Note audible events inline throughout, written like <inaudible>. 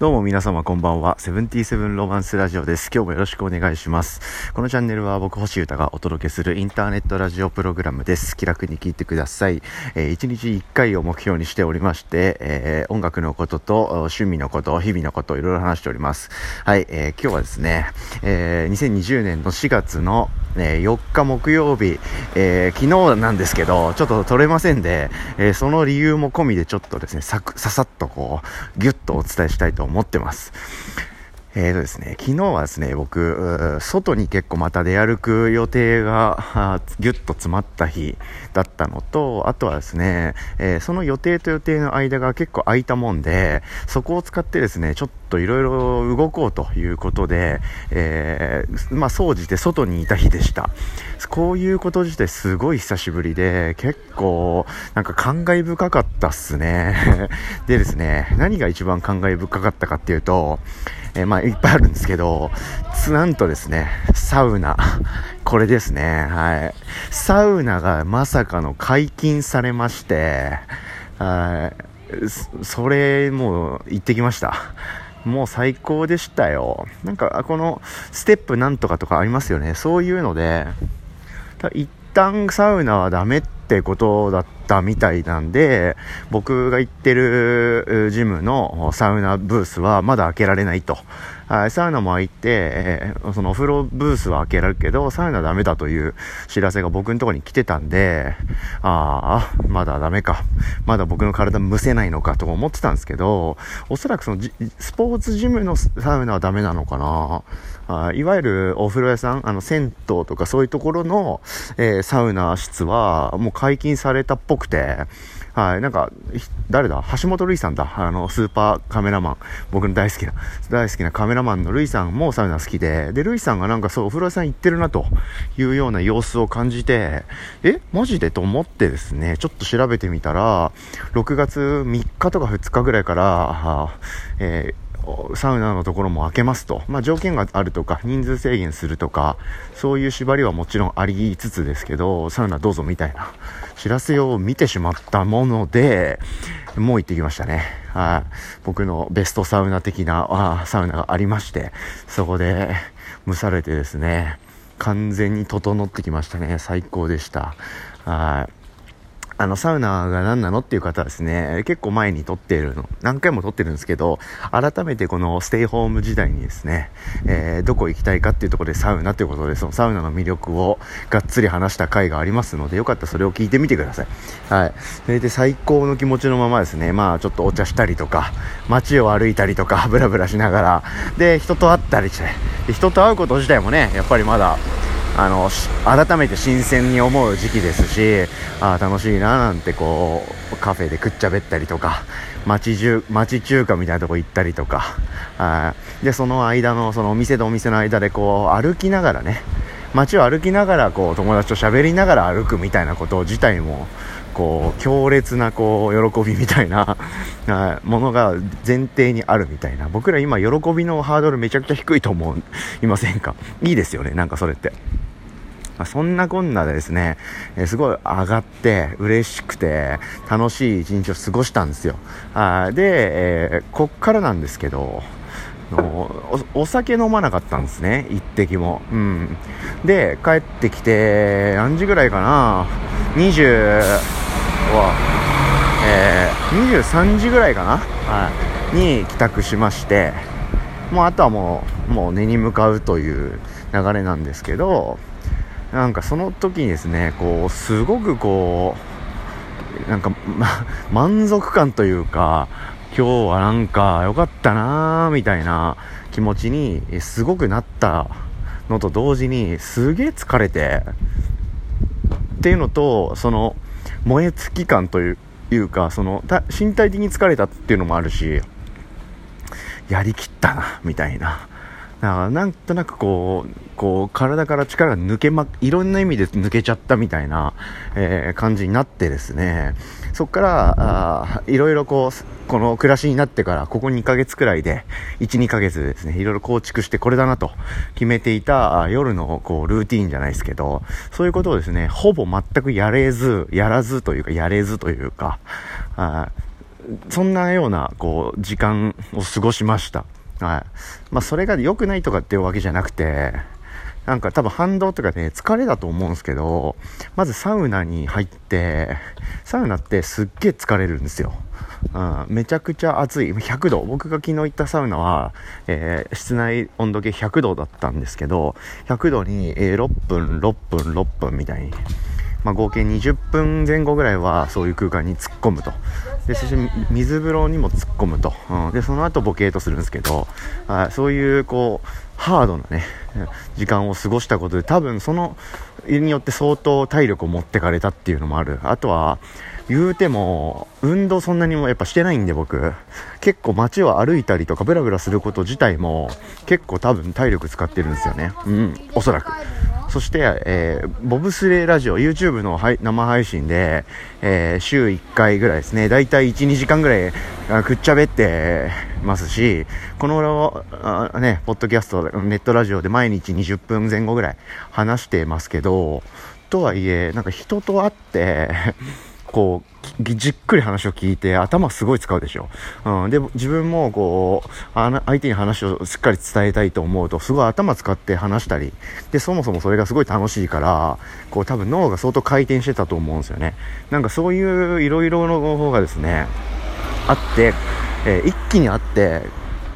どうも皆様こんばんは。セブンティーセブンロマンスラジオです。今日もよろしくお願いします。このチャンネルは僕星歌がお届けするインターネットラジオプログラムです。気楽に聞いてください。えー、1日1回を目標にしておりまして、えー音楽のことと趣味のこと、日々のこと、いろいろ話しております。はい、えー今日はですね、えー2020年の4月の、えー4日木曜日、えー昨日なんですけど、ちょっと撮れませんで、えーその理由も込みでちょっとですね、さささっとこう、ぎゅっとお伝えしたいと思ってます。えーとですね、昨日はですね、僕、外に結構また出歩く予定が、あーぎゅっと詰まった日だったのと、あとはですね、えーその予定と予定の間が結構空いたもんで、そこを使ってですね、ちょっといろいろ動こうということで、えーまあ、総じて外にいた日でした。こういうこと自体すごい久しぶりで、結構、なんか感慨深かったっすね。<laughs> でですね、何が一番感慨深かったかっていうと、えーまあ、いっぱいあるんですけど、つなんとですね、サウナ。<laughs> これですね、はい。サウナがまさかの解禁されまして、はい。それ、もう、行ってきました。もう最高でしたよ。なんか、この、ステップなんとかとかありますよね。そういうので、一旦サウナはダメってってことだったみたいなんで、僕が行ってるジムのサウナブースはまだ開けられないと。はいサウナも開いて、えーそのお風呂ブースは開けられるけど、サウナダメだという知らせが僕のところに来てたんで、ああ、まだダメか。まだ僕の体蒸せないのかと思ってたんですけど、おそらくそのスポーツジムのサウナはダメなのかな。あいわゆるお風呂屋さん、あの銭湯とかそういうところの、えーサウナ室はもう解禁されたっぽくて、はい、なんか、誰だ？橋本類さんだ。あの、スーパーカメラマン。僕の大好きな、大好きなカメラマンの瑠衣さんもサウナ好きで、で、瑠衣さんがなんかそう、お風呂屋さん行ってるなと。いうような様子を感じて、え？マジでと思ってですね、ちょっと調べてみたら、6月3日とか2日ぐらいから、えーサウナのところも開けますと、まあ、条件があるとか人数制限するとかそういう縛りはもちろんありつつですけどサウナどうぞみたいな知らせを見てしまったものでもう行ってきましたね。はい。僕のベストサウナ的なあサウナがありましてそこで蒸されてですね完全に整ってきましたね。最高でした。はい。あの、サウナが何なのっていう方はですね、結構前に撮っているの、何回も撮ってるんですけど、改めてこのステイホーム時代にですね、えーどこ行きたいかっていうところでサウナということで、そのサウナの魅力をがっつり話した回がありますので、よかったらそれを聞いてみてください。はい。それで最高の気持ちのままですね、まあちょっとお茶したりとか、街を歩いたりとか、ブラブラしながら、で、人と会ったりして、人と会うこと自体もね、やっぱりまだ、あの改めて新鮮に思う時期ですしあー楽しいななんてこうカフェでくっちゃべったりとか町中町中華みたいなとこ行ったりとかあでその間のそのお店とお店の間でこう歩きながらね街を歩きながらこう友達と喋りながら歩くみたいなこと自体もこう強烈なこう喜びみたいなものが前提にあるみたいな僕ら今喜びのハードルめちゃくちゃ低いと思いませんか？いいですよねなんかそれって。まあ、そんなこんなでですね、えすごい上がって嬉しくて楽しい一日を過ごしたんですよ。あで、えーこっからなんですけど、のおお酒飲まなかったんですね、一滴も。うん。で、帰ってきて、何時ぐらいかな、20は、えー23時ぐらいかな、はい、に帰宅しまして、もうあとはもう、もう寝に向かうという流れなんですけど、なんかその時にですね、こう、すごくこう、なんか、ま、<laughs> 満足感というか、今日はなんか良かったなーみたいな気持ちにすごくなったのと同時に、すげえ疲れて、っていうのと、その、燃え尽き感といういうか、その、身体的に疲れたっていうのもあるし、やりきったな、みたいな。だかなんとなくこう、こう、体から力が抜けま、いろんな意味で抜けちゃったみたいな、えー感じになってですね、そっから、あいろいろこう、この暮らしになってから、ここ2ヶ月くらいで、1、2ヶ月ですね、いろいろ構築してこれだなと決めていた夜のこう、ルーティーンじゃないですけど、そういうことをですね、ほぼ全くやれず、やらずというか、やれずというか、あそんなような、こう、時間を過ごしました。はい。まあ、それが良くないとかっていうわけじゃなくて、なんか多分反動とかね、疲れだと思うんですけど、まずサウナに入って、サウナってすっげえ疲れるんですよ。うん、めちゃくちゃ暑い。100度。僕が昨日行ったサウナは、えー、室内温度計100度だったんですけど、100度に、えー、6分、6分、6分みたいに。まあ、合計20分前後ぐらいはそういう空間に突っ込むと。で、そして水風呂にも突っ込むと。うん、で、その後ボケーとするんですけど、あそういう、こう、ハードなね、時間を過ごしたことで、多分その、によって相当体力を持ってかれたっていうのもある。あとは、言うても、運動そんなにもやっぱしてないんで僕、結構街を歩いたりとかブラブラすること自体も結構多分体力使ってるんですよね。うん、おそらく。そして、えー、ボブスレーラジオ、YouTube の生配信で、えー、週1回ぐらいですね、だいたい1、2時間ぐらいくっちゃべってますし、この、あね、ポッドキャスト、ネットラジオで毎日20分前後ぐらい話してますけど、とはいえ、なんか人と会ってこう、じっくり話を聞いて頭すごい使うでしょ。うん。で、自分もこう、相手に話をしっかり伝えたいと思うと、すごい頭使って話したり、で、そもそもそれがすごい楽しいから、こう多分脳が相当回転してたと思うんですよね。なんかそういういろいろの方がですね、あって、えー、一気にあって、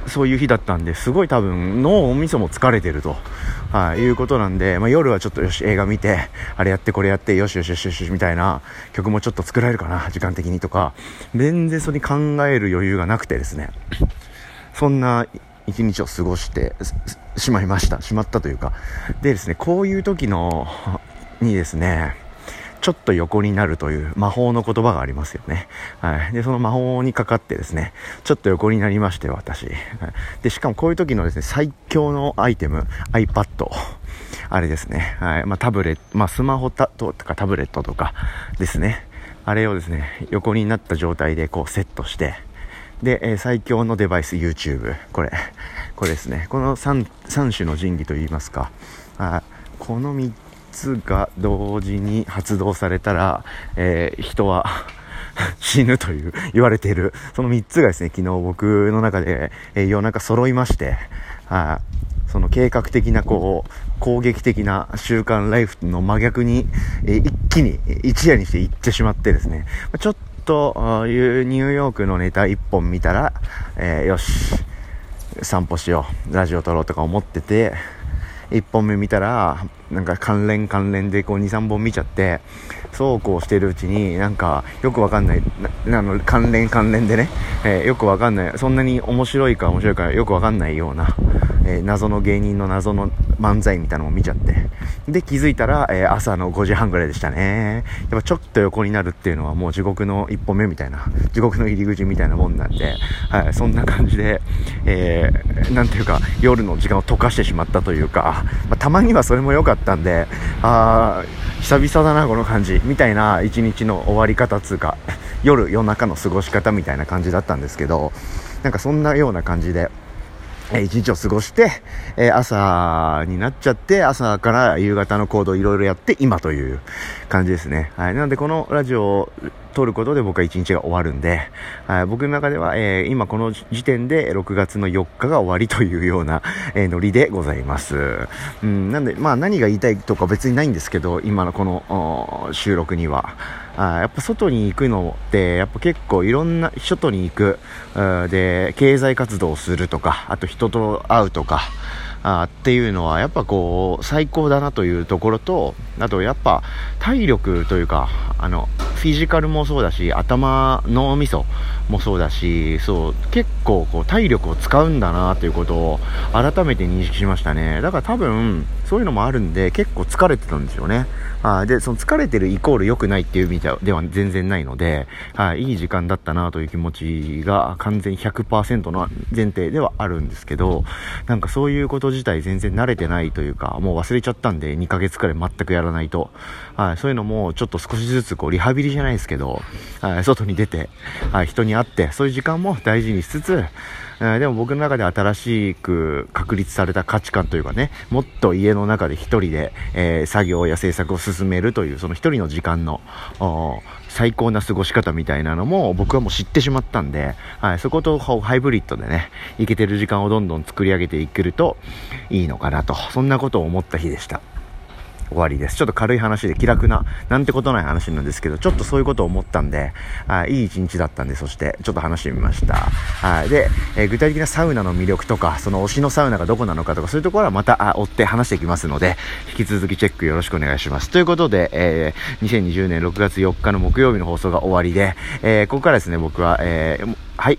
そういう日だったんで、すごい多分脳みそも疲れてると。はい、いうことなんで、まあ、夜はちょっとよし、映画見て、あれやってこれやって、よしよしよしよし、みたいな曲もちょっと作られるかな、時間的にとか、全然それに考える余裕がなくてですね、そんな一日を過ごしてしまいました。しまったというか。でですね、こういう時の、にですね、ちょっと横になるという魔法の言葉がありますよね。はい。で、その魔法にかかってですね、ちょっと横になりまして、私。はい、で、しかもこういう時のですね、最強のアイテム、iPad。あれですね。はい。まあ、タブレット、まあ、スマホとかタブレットとかですね。あれをですね、横になった状態でこうセットして、で、えー、最強のデバイス YouTube。これ。これですね。この 3, 3種の神器といいますか。あこの3つが同時に発動されたら、えー、人は <laughs> 死ぬという <laughs> 言われている、その3つがですね、昨日僕の中で、えー、夜中揃いまして、あその計画的なこう、攻撃的な習慣ライフの真逆に、えー、一気に一夜にして行ってしまってですね、ちょっとニューヨークのネタ1本見たら、えー、よし、散歩しよう、ラジオ撮ろうとか思ってて、1本目見たら、なんか関連関連でこう2、3本見ちゃって、そうこうしてるうちに、なんかよくわかんない、なの関連関連でね、えー、よくわかんない、そんなに面白いか面白いかよくわかんないような、えー、謎の芸人の謎の漫才みたいなのを見ちゃって、で、気づいたら、えー、朝の5時半ぐらいでしたね。やっぱちょっと横になるっていうのはもう地獄の一歩目みたいな、地獄の入り口みたいなもんなんで、はい、そんな感じで、えー、なんていうか、夜の時間を溶かしてしまったというか、まあ、たまにはそれも良かったんで、あー、久々だな、この感じ、みたいな一日の終わり方つうか、夜、夜中の過ごし方みたいな感じだったんですけど、なんかそんなような感じで、一日を過ごして、え朝になっちゃって、朝から夕方の行動いろいろやって、今という感じですね。はい。なので、このラジオ撮ることで僕は一日が終わるんで、はい、僕の中では、えー、今この時点で6月の4日が終わりというような、えー、ノリでございます。うん、なんで、まあ何が言いたいとか別にないんですけど、今のこの収録には。あやっぱ外に行くのって、やっぱ結構いろんな、外に行く、で、経済活動をするとか、あと人と会うとか、あっていうのはやっぱこう最高だなというところとあとやっぱ体力というかあのフィジカルもそうだし頭脳みそもそうだしそう結構こう体力を使うんだなということを改めて認識しましたね。だから多分そういうのもあるんで結構疲れてたんですよね。あでその疲れてるイコール良くないっていう意味では全然ないので、はい、いい時間だったなという気持ちが完全100%の前提ではあるんですけどなんかそういうこと自体全然慣れてないというかもう忘れちゃったんで2ヶ月くらい全くやらないと、はい、そういうのもちょっと少しずつこうリハビリじゃないですけど、はい、外に出て、はい、人に会って、そういう時間も大事にしつつ、えでも僕の中で新しく確立された価値観というかね、もっと家の中で一人で、えー、作業や制作を進めるという、その一人の時間の、最高な過ごし方みたいなのも僕はもう知ってしまったんで、はい、そことハイブリッドでね、いけてる時間をどんどん作り上げていけるといいのかなと、そんなことを思った日でした。終わりです。ちょっと軽い話で気楽な、なんてことない話なんですけど、ちょっとそういうことを思ったんで、あいい一日だったんで、そしてちょっと話してみました。はい。で、えー、具体的なサウナの魅力とか、その推しのサウナがどこなのかとか、そういうところはまた、追って話していきますので、引き続きチェックよろしくお願いします。ということで、えー、2020年6月4日の木曜日の放送が終わりで、えー、ここからですね、僕は、えー、はい、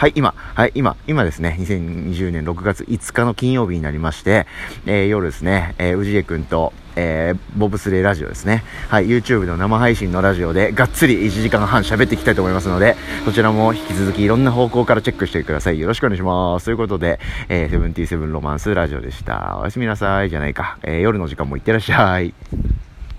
はい、今、はい、今、今ですね、2020年6月5日の金曜日になりまして、えー、夜ですね、えー、氏家くんと、えー、ボブスレーラジオですね。はい、YouTube の生配信のラジオでがっつり1時間半喋っていきたいと思いますので、そちらも引き続きいろんな方向からチェックしてください。よろしくお願いします。ということで、えー、77ロマンスラジオでした。おやすみなさい。じゃないか。えー、夜の時間もいってらっしゃい。